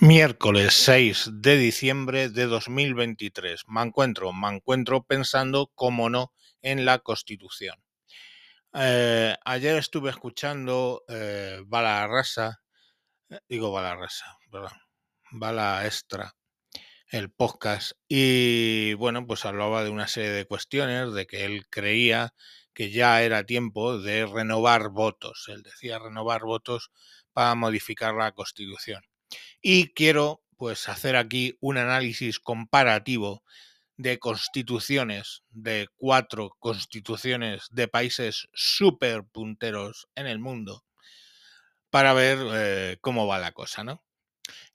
Miércoles 6 de diciembre de 2023. Me encuentro, me encuentro pensando, como no, en la Constitución. Eh, ayer estuve escuchando eh, Bala Rasa, eh, digo Bala Rasa, perdón, Bala Extra, el podcast, y bueno, pues hablaba de una serie de cuestiones, de que él creía que ya era tiempo de renovar votos. Él decía renovar votos para modificar la Constitución. Y quiero pues hacer aquí un análisis comparativo de constituciones, de cuatro constituciones de países súper punteros en el mundo, para ver eh, cómo va la cosa, ¿no?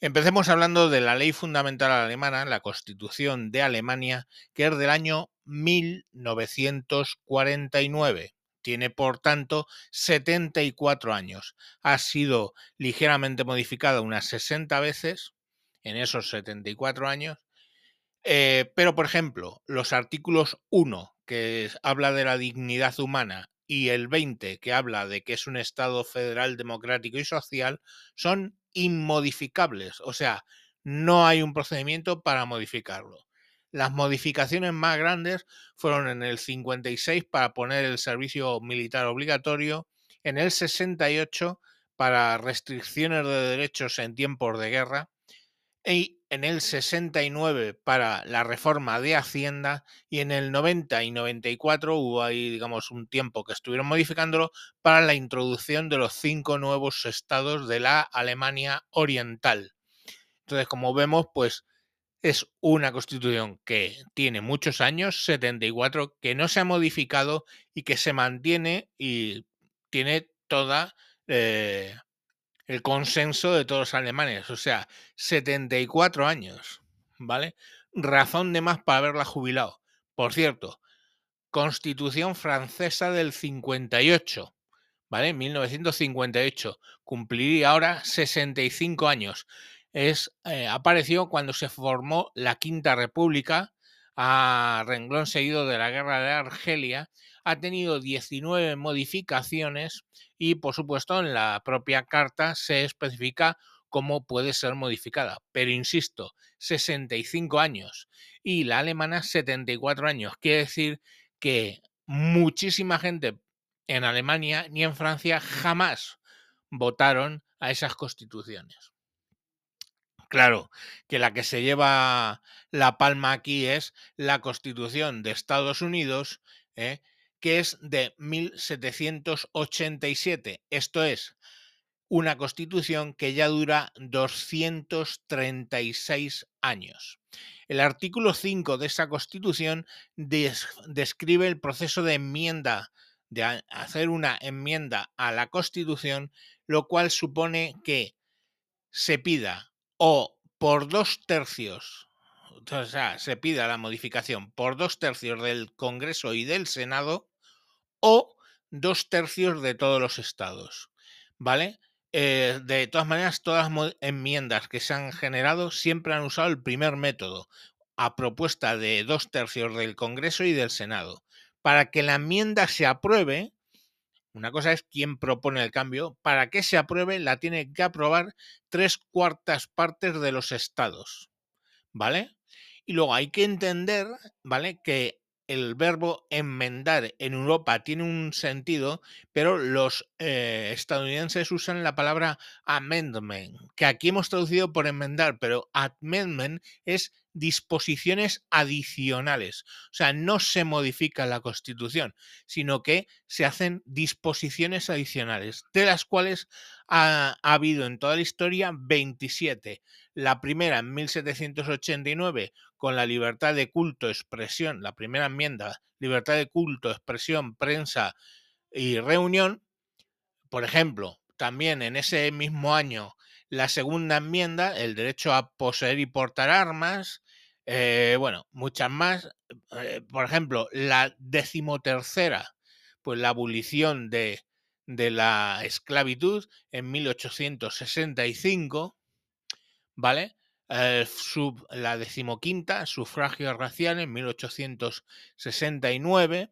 Empecemos hablando de la ley fundamental alemana, la Constitución de Alemania, que es del año 1949. Tiene, por tanto, 74 años. Ha sido ligeramente modificada unas 60 veces en esos 74 años. Eh, pero, por ejemplo, los artículos 1, que habla de la dignidad humana, y el 20, que habla de que es un Estado federal democrático y social, son inmodificables. O sea, no hay un procedimiento para modificarlo. Las modificaciones más grandes fueron en el 56 para poner el servicio militar obligatorio, en el 68 para restricciones de derechos en tiempos de guerra y en el 69 para la reforma de Hacienda y en el 90 y 94 hubo ahí, digamos, un tiempo que estuvieron modificándolo para la introducción de los cinco nuevos estados de la Alemania Oriental. Entonces, como vemos, pues es una constitución que tiene muchos años, 74, que no se ha modificado y que se mantiene y tiene toda eh, el consenso de todos los alemanes. O sea, 74 años, ¿vale? Razón de más para haberla jubilado. Por cierto, Constitución francesa del 58, ¿vale? 1958. Cumpliría ahora 65 años es, eh, apareció cuando se formó la Quinta República, a renglón seguido de la Guerra de Argelia, ha tenido 19 modificaciones y, por supuesto, en la propia carta se especifica cómo puede ser modificada. Pero insisto, 65 años y la alemana 74 años. Quiere decir que muchísima gente en Alemania ni en Francia jamás votaron a esas constituciones. Claro, que la que se lleva la palma aquí es la Constitución de Estados Unidos, ¿eh? que es de 1787. Esto es una constitución que ya dura 236 años. El artículo 5 de esa constitución describe el proceso de enmienda, de hacer una enmienda a la constitución, lo cual supone que se pida o por dos tercios, o sea, se pida la modificación por dos tercios del Congreso y del Senado o dos tercios de todos los estados, ¿vale? Eh, de todas maneras, todas las enmiendas que se han generado siempre han usado el primer método, a propuesta de dos tercios del Congreso y del Senado. Para que la enmienda se apruebe, una cosa es quién propone el cambio. Para que se apruebe, la tiene que aprobar tres cuartas partes de los estados. ¿Vale? Y luego hay que entender, ¿vale? Que el verbo enmendar en Europa tiene un sentido, pero los eh, estadounidenses usan la palabra amendment, que aquí hemos traducido por enmendar, pero amendment es disposiciones adicionales. O sea, no se modifica la Constitución, sino que se hacen disposiciones adicionales, de las cuales ha, habido en toda la historia 27. La primera en 1789 con la libertad de culto, expresión, la primera enmienda, libertad de culto, expresión, prensa y reunión. Por ejemplo, también en ese mismo año la segunda enmienda, el derecho a poseer y portar armas, eh, bueno, muchas más. Eh, por ejemplo, la decimotercera, pues la abolición de, de la esclavitud en 1865, ¿vale? Eh, la decimoquinta, sufragio racial en 1869.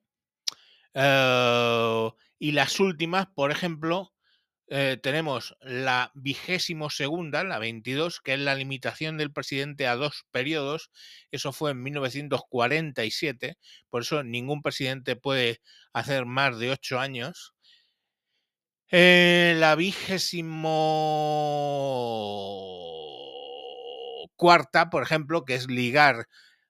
y las últimas, por ejemplo, eh, tenemos la vigésimo segunda, la 22, que es la limitación del presidente a dos periodos. Eso fue en 1947, por eso ningún presidente puede hacer más de ocho años. Eh, la vigésimo cuarta, por ejemplo, que es ligar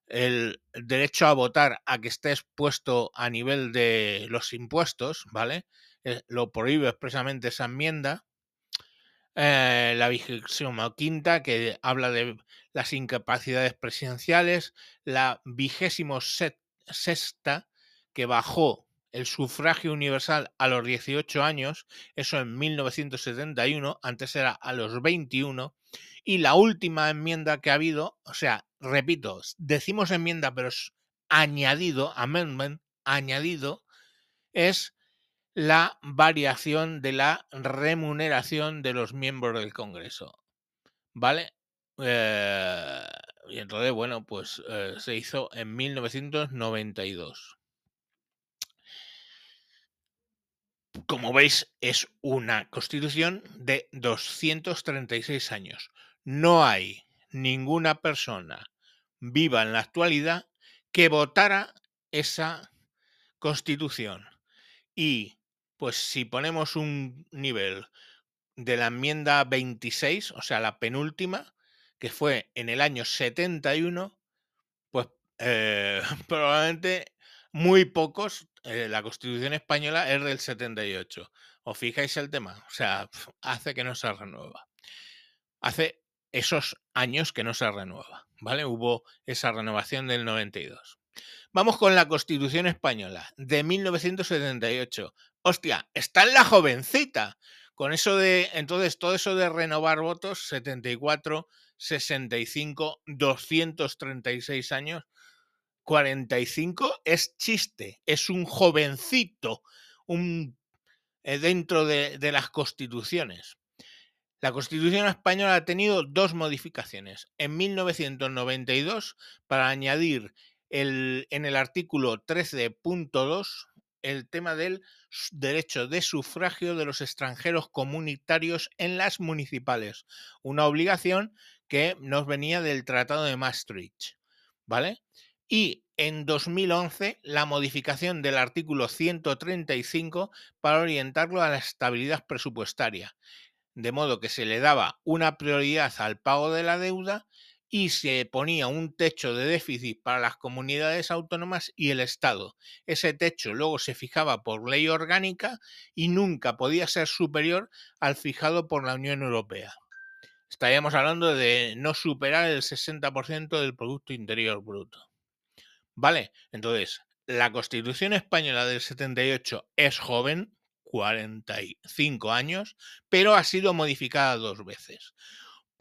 el derecho a votar a que esté expuesto a nivel de los impuestos, ¿vale? Eh, lo prohíbe expresamente esa enmienda. Eh, la vigésima quinta, que habla de las incapacidades presidenciales. La vigésimo sexta, que bajó el sufragio universal a los 18 años, eso en 1971, antes era a los 21. Y la última enmienda que ha habido, o sea, repito, decimos enmienda, pero es añadido, amendment, añadido, es la variación de la remuneración de los miembros del Congreso. ¿Vale? Eh, y entonces, bueno, pues eh, se hizo en 1992. Como veis, es una constitución de 236 años. No hay ninguna persona viva en la actualidad que votara esa constitución. Y pues si ponemos un nivel de la enmienda 26, o sea, la penúltima, que fue en el año 71, pues eh, probablemente muy pocos, eh, la Constitución española es del 78. ¿Os fijáis el tema? O sea, hace que no se renueva. Hace esos años que no se renueva, ¿vale? Hubo esa renovación del 92. Vamos con la Constitución española de 1978. Hostia, está en la jovencita. Con eso de, entonces, todo eso de renovar votos, 74, 65, 236 años, 45 es chiste, es un jovencito, un, eh, dentro de, las constituciones. La Constitución española ha tenido dos modificaciones. En 1992, para añadir el, en el artículo 13.2 el tema del derecho de sufragio de los extranjeros comunitarios en las municipales, una obligación que nos venía del Tratado de Maastricht, ¿vale? Y en 2011 la modificación del artículo 135 para orientarlo a la estabilidad presupuestaria, de modo que se le daba una prioridad al pago de la deuda y se ponía un techo de déficit para las comunidades autónomas y el Estado. Ese techo luego se fijaba por ley orgánica y nunca podía ser superior al fijado por la Unión Europea. Estaríamos hablando de no superar el 60% del Producto Interior Bruto. ¿Vale? Entonces, la Constitución española del 78 es joven, 45 años, pero ha sido modificada dos veces.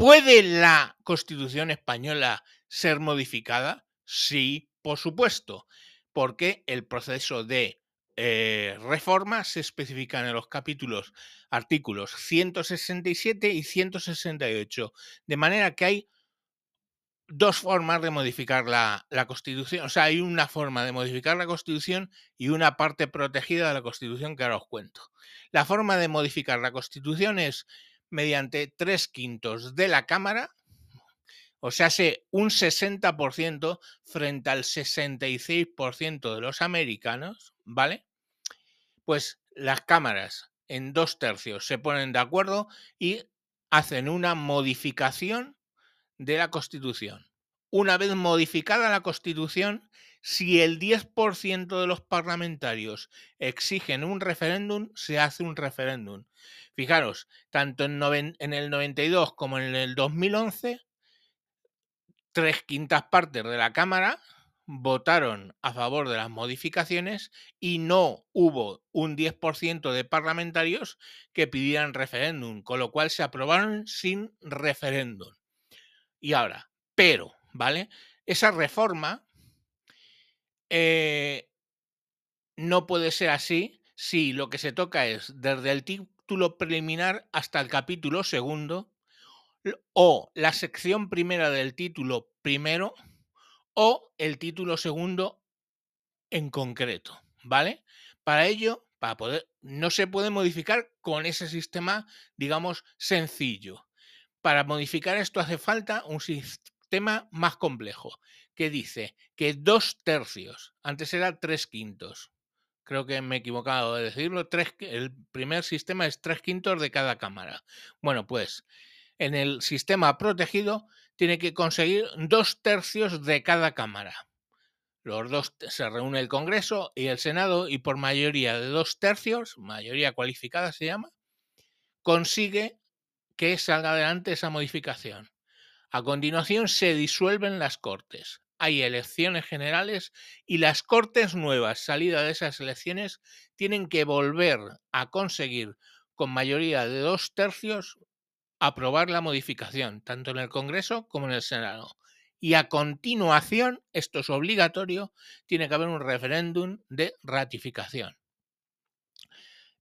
¿Puede la Constitución española ser modificada? Sí, por supuesto, porque el proceso de eh, reforma se especifica en los capítulos, artículos 167 y 168, de manera que hay dos formas de modificar la, la, Constitución. O sea, hay una forma de modificar la Constitución y una parte protegida de la Constitución que ahora os cuento. La forma de modificar la Constitución es mediante tres quintos de la Cámara, o sea, un 60% frente al 66% de los americanos, ¿vale? Pues las cámaras en dos tercios se ponen de acuerdo y hacen una modificación de la Constitución. Una vez modificada la Constitución, si el 10% de los parlamentarios exigen un referéndum, se hace un referéndum. Fijaros, tanto en, el 92 como en el 2011, tres quintas partes de la Cámara votaron a favor de las modificaciones y no hubo un 10% de parlamentarios que pidieran referéndum, con lo cual se aprobaron sin referéndum. Y ahora, pero, ¿vale? Esa reforma eh, no puede ser así si lo que se toca es desde el título preliminar hasta el capítulo segundo o la sección primera del título primero o el título segundo en concreto, ¿vale? Para ello Para poder, no se puede modificar con ese sistema, digamos, sencillo. Para modificar esto hace falta un sistema más complejo, que dice que dos tercios, antes era tres quintos, creo que me he equivocado de decirlo, tres, el primer sistema es tres quintos de cada cámara. Bueno, pues en el sistema protegido tiene que conseguir dos tercios de cada cámara. Los dos se reúne el Congreso y el Senado y por mayoría de dos tercios, mayoría cualificada se llama, consigue que salga adelante esa modificación. A continuación se disuelven las Cortes. Hay elecciones generales y las Cortes nuevas, salida de esas elecciones, tienen que volver a conseguir con mayoría de dos tercios aprobar la modificación, tanto en el Congreso como en el Senado. Y a continuación, esto es obligatorio, tiene que haber un referéndum de ratificación.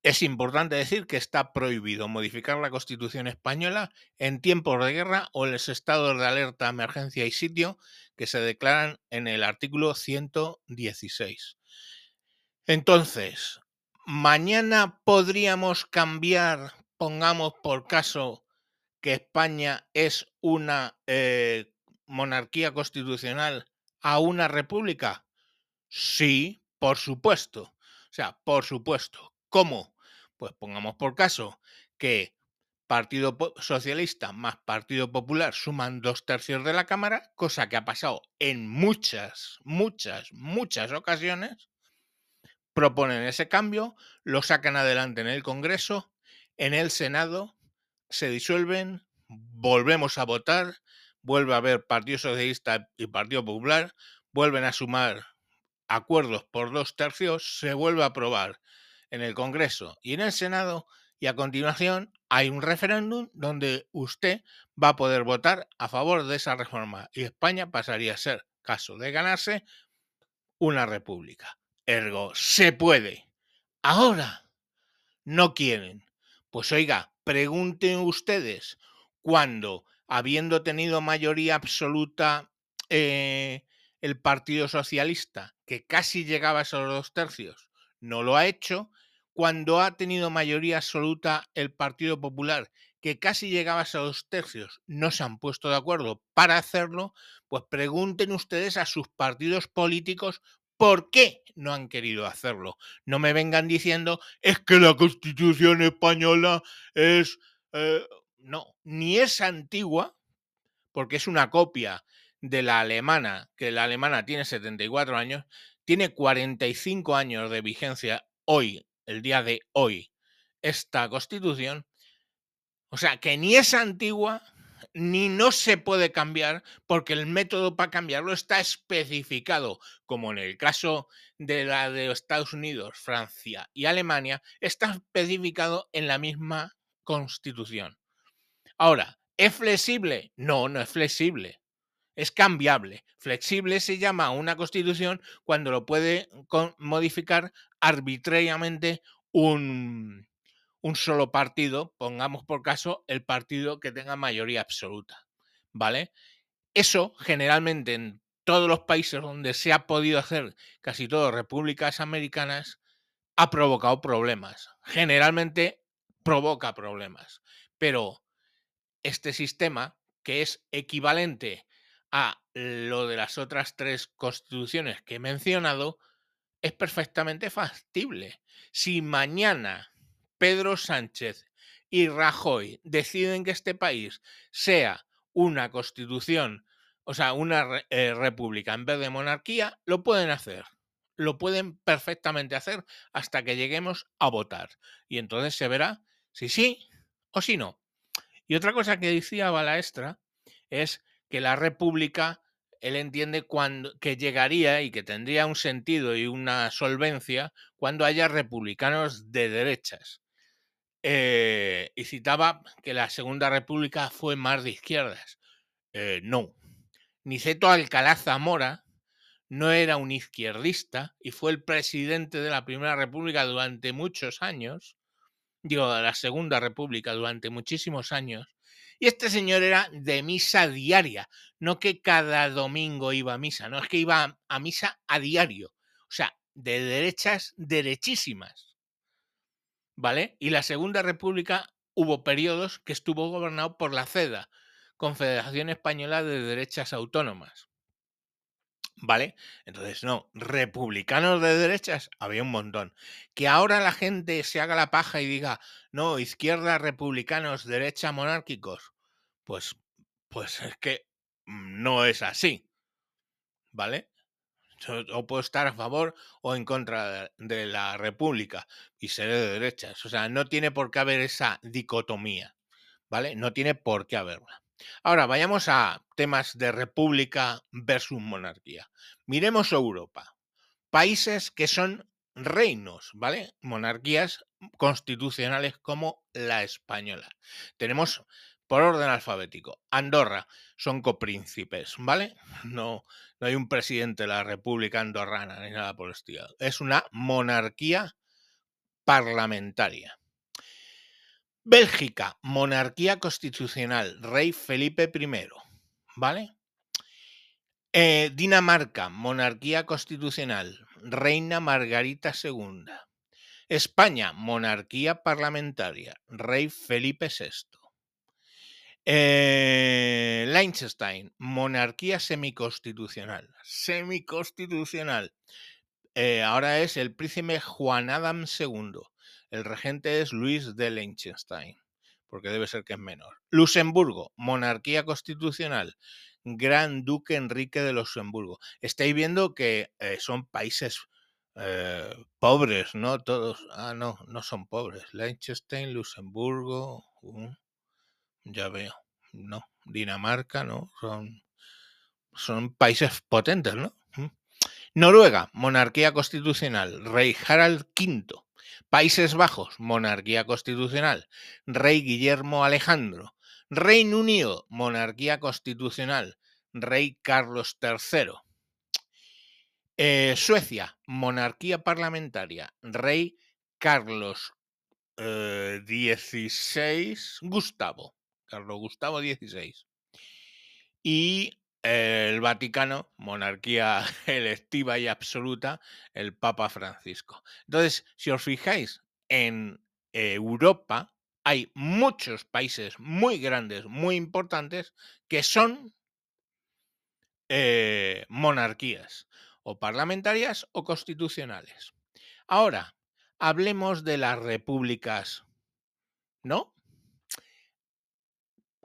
Es importante decir que está prohibido modificar la Constitución española en tiempos de guerra o en los estados de alerta, emergencia y sitio que se declaran en el artículo 116. Entonces, mañana podríamos cambiar, pongamos por caso, que España es una eh, monarquía constitucional a una república? Sí, por supuesto. O sea, por supuesto. ¿Cómo? Pues pongamos por caso que Partido Socialista más Partido Popular suman dos tercios de la Cámara, cosa que ha pasado en muchas, muchas, muchas ocasiones. Proponen ese cambio, lo sacan adelante en el Congreso, en el Senado, se disuelven, volvemos a votar, vuelve a haber Partido Socialista y Partido Popular, vuelven a sumar acuerdos por dos tercios, se vuelve a aprobar en el Congreso y en el Senado y a continuación hay un referéndum donde usted va a poder votar a favor de esa reforma y España pasaría a ser, caso de ganarse, una república. Ergo, se puede. Ahora, no quieren. Pues oiga, pregunten ustedes cuando, habiendo tenido mayoría absoluta eh, el Partido Socialista, que casi llegaba a esos dos tercios, no lo ha hecho, cuando ha tenido mayoría absoluta el Partido Popular, que casi llegaba a dos tercios, no se han puesto de acuerdo para hacerlo, pues pregunten ustedes a sus partidos políticos por qué no han querido hacerlo. No me vengan diciendo, es que la Constitución española es... Eh, no, ni es antigua, porque es una copia de la alemana, que la alemana tiene 74 años, tiene 45 años de vigencia hoy, el día de hoy, esta constitución. O sea, que ni es antigua, ni no se puede cambiar, porque el método para cambiarlo está especificado, como en el caso de la de Estados Unidos, Francia y Alemania, está especificado en la misma constitución. Ahora, ¿es flexible? No, no es flexible. Es cambiable. Flexible se llama una constitución cuando lo puede modificar arbitrariamente un, un solo partido, pongamos por caso el partido que tenga mayoría absoluta. ¿Vale? Eso generalmente en todos los países donde se ha podido hacer casi todo repúblicas americanas ha provocado problemas. Generalmente provoca problemas. Pero este sistema, que es equivalente a lo de las otras tres constituciones que he mencionado, es perfectamente factible. Si mañana Pedro Sánchez y Rajoy deciden que este país sea una constitución, o sea, una eh, república en vez de monarquía, lo pueden hacer. Lo pueden perfectamente hacer hasta que lleguemos a votar. Y entonces se verá si sí o si no. Y otra cosa que decía Balaestra es que la República, él entiende cuando, que llegaría y que tendría un sentido y una solvencia cuando haya republicanos de derechas. Eh, y citaba que la Segunda República fue más de izquierdas. Eh, no. Niceto Alcalá Zamora no era un izquierdista y fue el presidente de la Primera República durante muchos años digo, de la Segunda República durante muchísimos años. Y este señor era de misa diaria, no que cada domingo iba a misa, no es que iba a misa a diario, o sea, de derechas derechísimas. ¿vale? Y la Segunda República hubo periodos que estuvo gobernado por la CEDA, Confederación Española de Derechas Autónomas. ¿Vale? Entonces, no, republicanos de derechas había un montón. Que ahora la gente se haga la paja y diga, no, izquierda republicanos, derecha monárquicos. Pues, pues es que no es así. ¿Vale? O puedo estar a favor o en contra de la república y seré de derechas. O sea, no tiene por qué haber esa dicotomía. ¿Vale? No tiene por qué haberla. Ahora, vayamos a temas de república versus monarquía. Miremos Europa. Países que son reinos, ¿vale? Monarquías constitucionales como la española. Tenemos por orden alfabético. Andorra son copríncipes, ¿vale? No, no hay un presidente de la República Andorrana ni nada por el estilo. Es una monarquía parlamentaria. Bélgica, monarquía constitucional, rey Felipe I, ¿vale? Eh, Dinamarca, monarquía constitucional, reina Margarita II. España, monarquía parlamentaria, rey Felipe VI. Eh, Liechtenstein, monarquía semiconstitucional. Semiconstitucional. Eh, ahora es el príncipe Juan Adam II. El regente es Luis de Liechtenstein, porque debe ser que es menor. Luxemburgo, monarquía constitucional. Gran Duque Enrique de Luxemburgo. Estáis viendo que eh, son países eh, pobres, ¿no? Todos. Ah, no, no son pobres. Liechtenstein, Luxemburgo. Ya veo. No. Dinamarca, ¿no? Son, son países potentes, ¿no? Mm. Noruega, monarquía constitucional. Rey Harald V. Países Bajos, monarquía constitucional. Rey Guillermo Alejandro. Reino Unido, monarquía constitucional. Rey Carlos III. Eh, Suecia, monarquía parlamentaria. Rey Carlos XVI eh, Gustavo. Carlos Gustavo XVI. Y el Vaticano, monarquía electiva y absoluta, el Papa Francisco. Entonces, si os fijáis, en Europa hay muchos países muy grandes, muy importantes, que son eh, monarquías, o parlamentarias o constitucionales. Ahora, hablemos de las repúblicas, ¿no?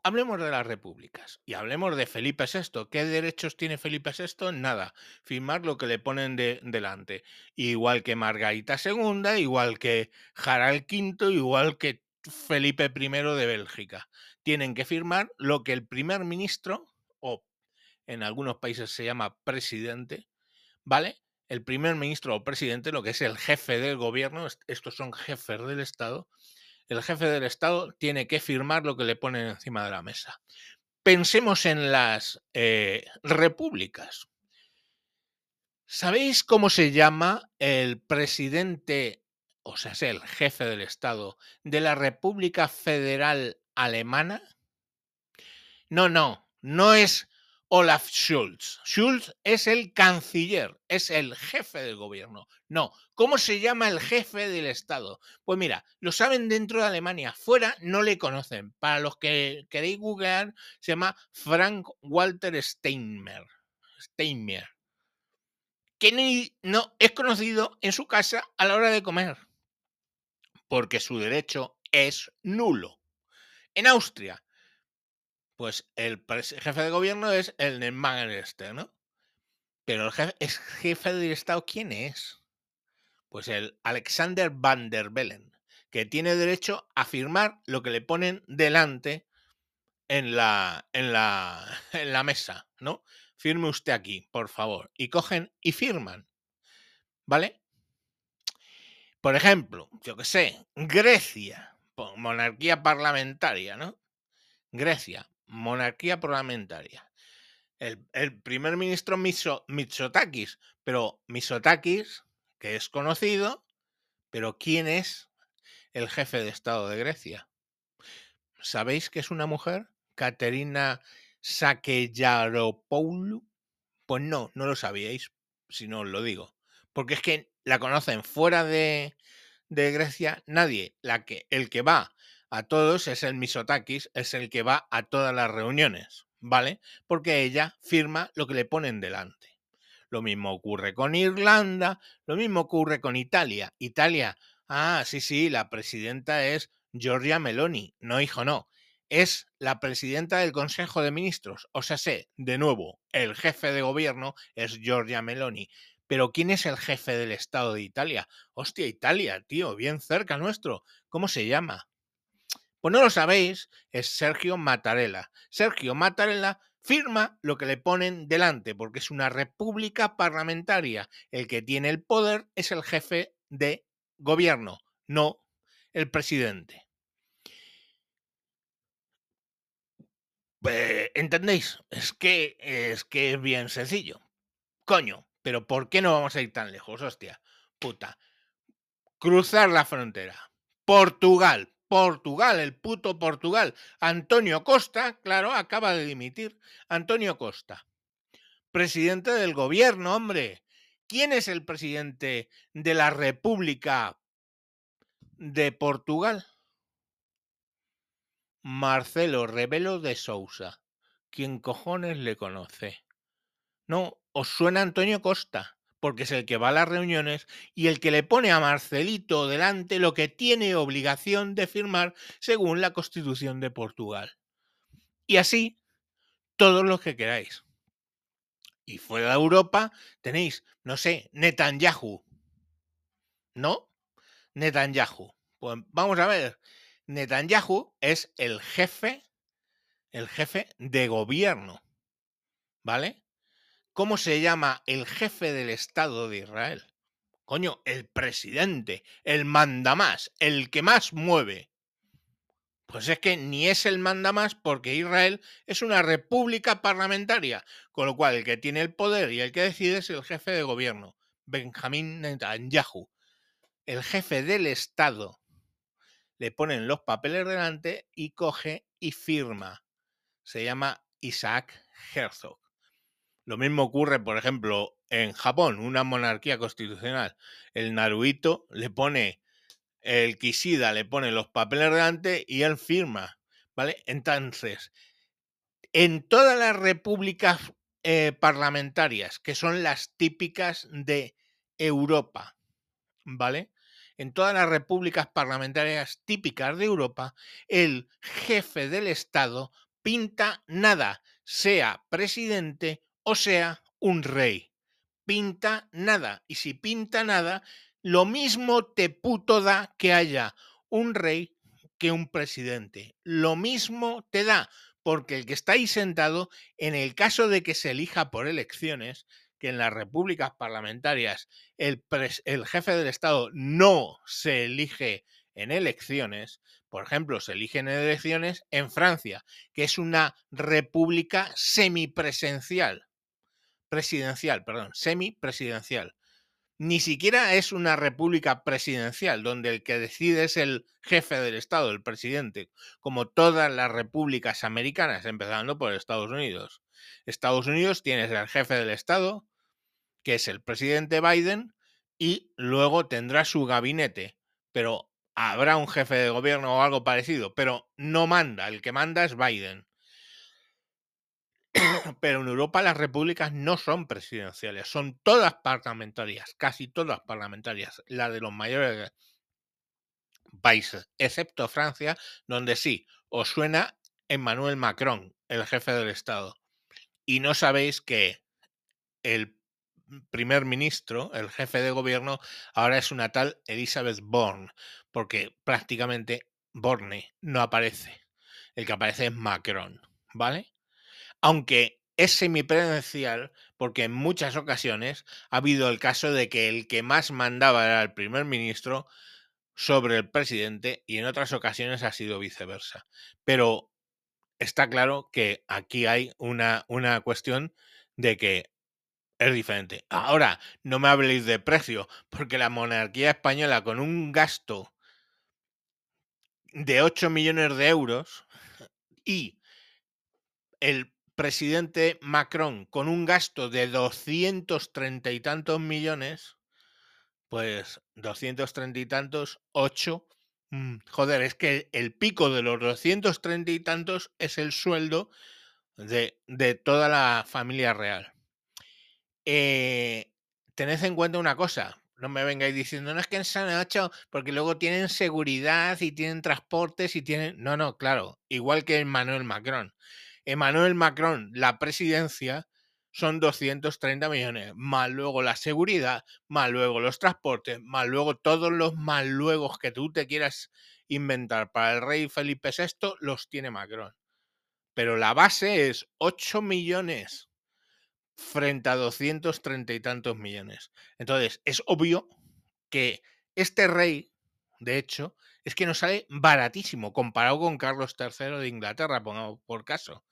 Hablemos de las repúblicas y hablemos de Felipe VI. ¿Qué derechos tiene Felipe VI? Nada, firmar lo que le ponen de, delante. Igual que Margarita II, igual que Harald V, igual que Felipe I de Bélgica. Tienen que firmar lo que el primer ministro, o en algunos países se llama presidente, ¿vale? El primer ministro o presidente, lo que es el jefe del gobierno, estos son jefes del Estado, el jefe del Estado tiene que firmar lo que le ponen encima de la mesa. Pensemos en las eh, repúblicas. ¿Sabéis cómo se llama el presidente, o sea, el jefe del Estado de la República Federal Alemana? No, no, no es Olaf Schulz. Schulz es el canciller, es el jefe del gobierno. No, ¿cómo se llama el jefe del Estado? Pues mira, lo saben dentro de Alemania, fuera no le conocen. Para los que queréis googlear, se llama Frank Walter Steinmeier. Steinmeier. Que no es conocido en su casa a la hora de comer, porque su derecho es nulo. En Austria, pues el jefe de gobierno es el este, ¿no? Pero el jefe, jefe del Estado, ¿quién es? Pues el Alexander van der Bellen, que tiene derecho a firmar lo que le ponen delante en la, en la, en la mesa, ¿no? Firme usted aquí, por favor. Y cogen y firman. ¿Vale? Por ejemplo, yo qué sé, Grecia, monarquía parlamentaria, ¿no? Grecia, monarquía parlamentaria. El, primer ministro Mitsotakis, pero Mitsotakis, que es conocido, pero ¿quién es el jefe de Estado de Grecia? ¿Sabéis que es una mujer? Caterina Sakellaropoulou. Pues no, no lo sabíais, si no os lo digo. Porque es que la conocen fuera de, de Grecia, nadie. La que, el que va a todos es el Misotakis, es el que va a todas las reuniones, ¿vale? Porque ella firma lo que le ponen delante. Lo mismo ocurre con Irlanda, lo mismo ocurre con Italia. Italia, ah, sí, sí, la presidenta es Giorgia Meloni. No, hijo, no. Es la presidenta del Consejo de Ministros. O sea, sé, de nuevo, el jefe de gobierno es Giorgia Meloni. Pero ¿quién es el jefe del Estado de Italia? Hostia, Italia, tío, bien cerca nuestro. ¿Cómo se llama? Pues no lo sabéis, es Sergio Mattarella. Sergio Mattarella firma lo que le ponen delante, porque es una república parlamentaria. El que tiene el poder es el jefe de gobierno, no el presidente. ¿Entendéis? Es que, es que es bien sencillo. Coño, pero ¿por qué no vamos a ir tan lejos? Hostia, puta. Cruzar la frontera. Portugal, Portugal, el puto Portugal. Antonio Costa, claro, acaba de dimitir. Antonio Costa, presidente del gobierno, hombre. ¿Quién es el presidente de la República de Portugal? Marcelo Rebelo de Sousa. ¿Quién cojones le conoce? No, os suena Antonio Costa porque es el que va a las reuniones y el que le pone a Marcelito delante lo que tiene obligación de firmar según la Constitución de Portugal. Y así, todos los que queráis. Y fuera de Europa tenéis, no sé, Netanyahu. ¿No? Netanyahu. Pues vamos a ver. Netanyahu es el jefe, el jefe de gobierno. ¿Vale? ¿Cómo se llama el jefe del Estado de Israel? Coño, el presidente, el mandamás, el que más mueve. Pues es que ni es el mandamás porque Israel es una república parlamentaria, con lo cual el que tiene el poder y el que decide es el jefe de gobierno, Benjamín Netanyahu. El jefe del Estado le ponen los papeles delante y coge y firma. Se llama Isaac Herzog. Lo mismo ocurre, por ejemplo, en Japón, una monarquía constitucional. El Naruhito le pone, el Kishida le pone los papeles delante y él firma. ¿Vale? Entonces, en todas las repúblicas eh, parlamentarias, que son las típicas de Europa, ¿vale? En todas las repúblicas parlamentarias típicas de Europa, el jefe del Estado pinta nada, sea presidente o sea, un rey. Pinta nada. Y si pinta nada, lo mismo te puto da que haya un rey que un presidente. Lo mismo te da, porque el que está ahí sentado, en el caso de que se elija por elecciones, que en las repúblicas parlamentarias el, el jefe del Estado no se elige en elecciones, por ejemplo, se eligen en elecciones en Francia, que es una república semipresencial presidencial, perdón, semipresidencial. Ni siquiera es una república presidencial, donde el que decide es el jefe del Estado, el presidente, como todas las repúblicas americanas, empezando por Estados Unidos. Estados Unidos tienes el jefe del Estado, que es el presidente Biden, y luego tendrá su gabinete, pero habrá un jefe de gobierno o algo parecido, pero no manda, el que manda es Biden. pero en Europa las repúblicas no son presidenciales, son todas parlamentarias, casi todas parlamentarias, la de los mayores países, excepto Francia, donde sí, os suena Emmanuel Macron, el jefe del Estado, y no sabéis que el primer ministro, el jefe de gobierno, ahora es una tal Elizabeth Borne, porque prácticamente Borne no aparece. El que aparece es Macron, ¿vale? Aunque es semipresencial porque en muchas ocasiones ha habido el caso de que el que más mandaba era el primer ministro sobre el presidente y en otras ocasiones ha sido viceversa. Pero está claro que aquí hay una, una cuestión de que es diferente. Ahora, no me habléis de precio, porque la monarquía española con un gasto de 8 millones de euros y el presidente Macron con un gasto de 230 y tantos millones, Pues 230 y tantos, 8. Mm, joder, es que el pico de los 230 y tantos es el sueldo de, de toda la familia real. Eh, tened en cuenta una cosa, no me vengáis diciendo, no es que en San Nacho, porque luego tienen seguridad y tienen transportes y tienen... No, no, claro, igual que Emmanuel Macron. Emmanuel Macron, la presidencia, son 230 millones, más luego la seguridad, más luego los transportes, más luego todos los más luego que tú te quieras inventar para el rey Felipe VI, los tiene Macron. Pero la base es 8 millones frente a 230 y tantos millones. Entonces, es obvio que este rey, de hecho, es que nos sale baratísimo comparado con Carlos III de Inglaterra, pongamos por caso.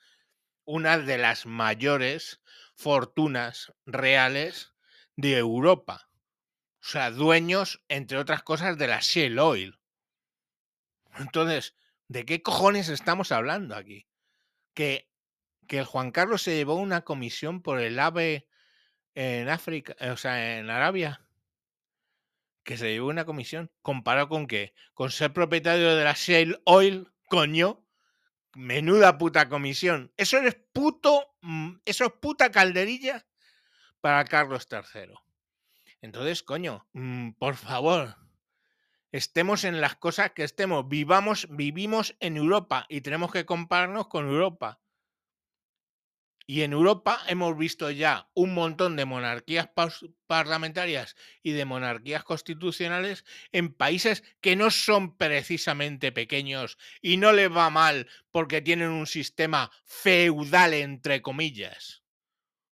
Una de las mayores fortunas reales de Europa. O sea, dueños, entre otras cosas, de la Shell Oil. Entonces, ¿de qué cojones estamos hablando aquí? Que que el Juan Carlos se llevó una comisión por el AVE en África, o sea, en Arabia. Que se llevó una comisión. ¿Comparado con qué? Con ser propietario de la Shell Oil, coño. Menuda puta comisión. Eso es puto. Mm, eso es puta calderilla para Carlos III. Entonces, coño, mm, por favor, estemos en las cosas que estemos, vivamos, vivimos en Europa y tenemos que compararnos con Europa. Y en Europa hemos visto ya un montón de monarquías parlamentarias y de monarquías constitucionales en países que no son precisamente pequeños y no les va mal porque tienen un sistema feudal, entre comillas,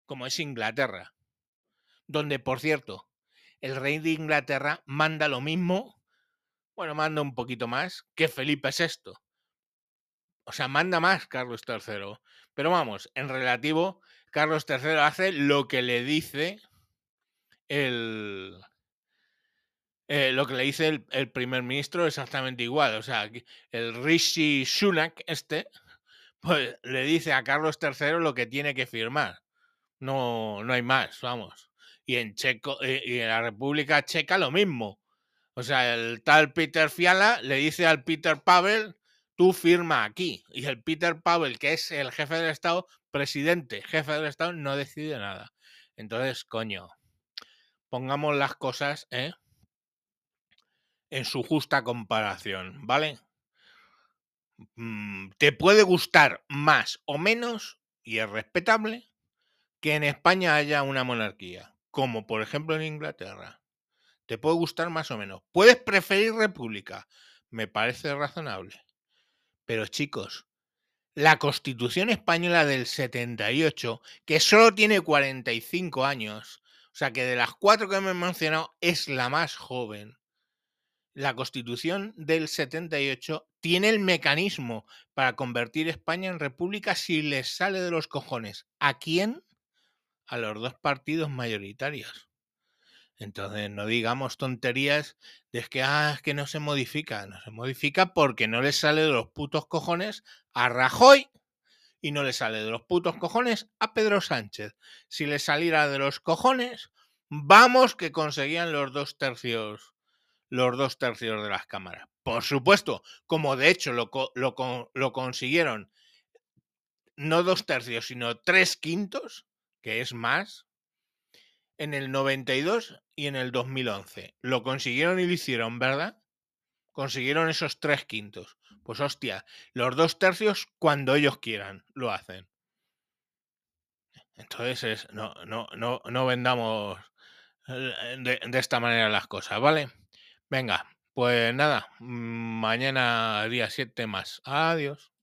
como es Inglaterra, donde, por cierto, el rey de Inglaterra manda lo mismo, bueno, manda un poquito más que Felipe VI. O sea, manda más Carlos III. Pero vamos, en relativo, Carlos III hace lo que le dice el. Eh, lo que le dice el, primer ministro exactamente igual. O sea, el Rishi Sunak, este, pues le dice a Carlos III lo que tiene que firmar. No, no hay más, vamos. Y en Checo, eh, y en la República Checa lo mismo. O sea, el tal Peter Fiala le dice al Peter Pavel tú firma aquí. Y el Peter Powell, que es el jefe del Estado, presidente, jefe del Estado, no decide nada. Entonces, coño, pongamos las cosas ¿eh? en su justa comparación, ¿vale? Mm, te puede gustar más o menos, y es respetable, que en España haya una monarquía, como por ejemplo en Inglaterra. Te puede gustar más o menos. Puedes preferir república, me parece razonable. Pero chicos, la Constitución española del 78, que solo tiene 45 años, o sea que de las cuatro que me he mencionado es la más joven, la Constitución del 78 tiene el mecanismo para convertir España en república si les sale de los cojones. ¿A quién? A los dos partidos mayoritarios. Entonces, no digamos tonterías de que, ah, que no se modifica. No se modifica porque no le sale de los putos cojones a Rajoy y no le sale de los putos cojones a Pedro Sánchez. Si le saliera de los cojones, vamos que conseguían los dos tercios, los dos tercios de las cámaras. Por supuesto, como de hecho lo, lo, lo consiguieron no dos tercios, sino tres quintos, que es más, en el 92 y en el 2011. Lo consiguieron y lo hicieron, ¿verdad? Consiguieron esos tres quintos. Pues hostia, los dos tercios cuando ellos quieran lo hacen. Entonces no, no, no, no vendamos eh, de, de esta manera las cosas, ¿vale? Venga, pues nada, mañana día 7 más. Adiós.